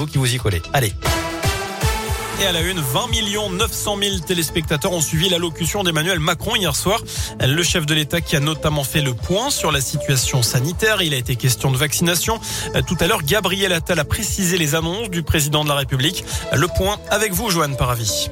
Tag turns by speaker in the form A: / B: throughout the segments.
A: vous qui vous y collez. Allez. Et à la une, 20 millions 900 000 téléspectateurs ont suivi l'allocution d'Emmanuel Macron hier soir. Le chef de l'État qui a notamment fait le point sur la situation sanitaire. Il a été question de vaccination. Tout à l'heure, Gabriel Attal a précisé les annonces du président de la République. Le point avec vous, Joanne Paravi.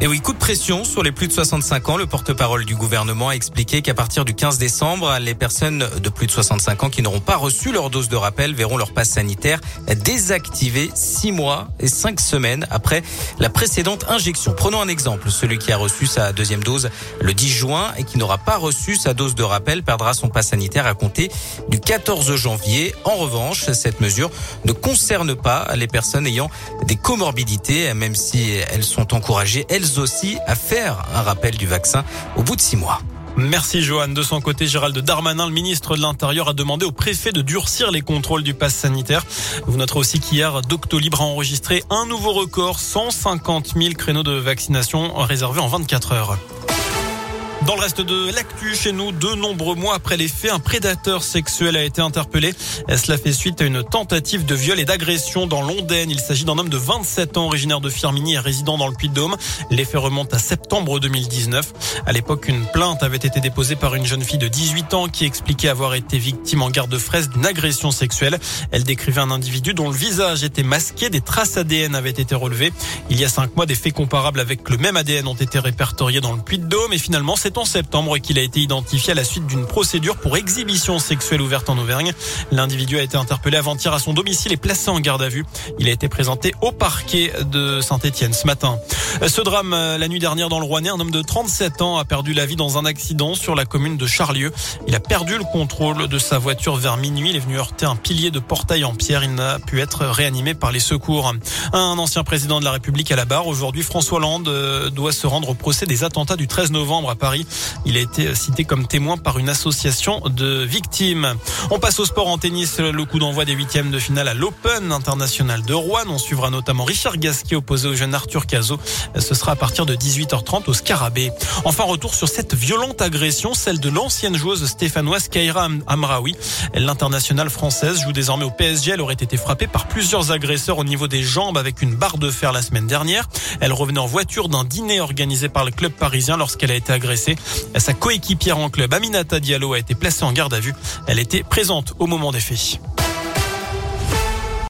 B: Et oui, coup de pression sur les plus de 65 ans. Le porte-parole du gouvernement a expliqué qu'à partir du 15 décembre, les personnes de plus de 65 ans qui n'auront pas reçu leur dose de rappel verront leur passe sanitaire désactivé 6 mois et 5 semaines après la précédente injection. Prenons un exemple. Celui qui a reçu sa deuxième dose le 10 juin et qui n'aura pas reçu sa dose de rappel perdra son passe sanitaire à compter du 14 janvier. En revanche, cette mesure ne concerne pas les personnes ayant des comorbidités, même si elles sont encouragées, aussi à faire un rappel du vaccin au bout de six mois.
A: Merci Johan. De son côté, Gérald Darmanin, le ministre de l'Intérieur, a demandé au préfet de durcir les contrôles du pass sanitaire. Vous noterez aussi qu'hier, Doctolib a enregistré un nouveau record, 150 000 créneaux de vaccination réservés en 24 heures. Dans le reste de l'actu chez nous, de nombreux mois après les faits, un prédateur sexuel a été interpellé. Cela fait suite à une tentative de viol et d'agression dans l'Ondaine. Il s'agit d'un homme de 27 ans, originaire de Firminy et résident dans le Puy-de-Dôme. Les faits remontent à septembre 2019. À l'époque, une plainte avait été déposée par une jeune fille de 18 ans qui expliquait avoir été victime en garde fraise d'une agression sexuelle. Elle décrivait un individu dont le visage était masqué. Des traces ADN avaient été relevées. Il y a cinq mois, des faits comparables avec le même ADN ont été répertoriés dans le Puy-de-Dôme et finalement, c'est en septembre qu'il a été identifié à la suite d'une procédure pour exhibition sexuelle ouverte en Auvergne. L'individu a été interpellé avant-hier à son domicile et placé en garde à vue. Il a été présenté au parquet de Saint-Etienne ce matin. Ce drame, euh, la nuit dernière dans le Rouennais, un homme de 37 ans a perdu la vie dans un accident sur la commune de Charlieu. Il a perdu le contrôle de sa voiture vers minuit. Il est venu heurter un pilier de portail en pierre. Il n'a pu être réanimé par les secours. Un ancien président de la République à la barre. Aujourd'hui, François Hollande euh, doit se rendre au procès des attentats du 13 novembre à Paris. Il a été cité comme témoin par une association de victimes. On passe au sport en tennis. Le coup d'envoi des huitièmes de finale à l'Open international de Rouen. On suivra notamment Richard Gasquet opposé au jeune Arthur Cazot. Ce sera à partir de 18h30 au Scarabée. Enfin, retour sur cette violente agression, celle de l'ancienne joueuse stéphanoise Kaira Amraoui. L'internationale française joue désormais au PSG. Elle aurait été frappée par plusieurs agresseurs au niveau des jambes avec une barre de fer la semaine dernière. Elle revenait en voiture d'un dîner organisé par le club parisien lorsqu'elle a été agressée. Sa coéquipière en club, Aminata Diallo, a été placée en garde à vue. Elle était présente au moment des faits.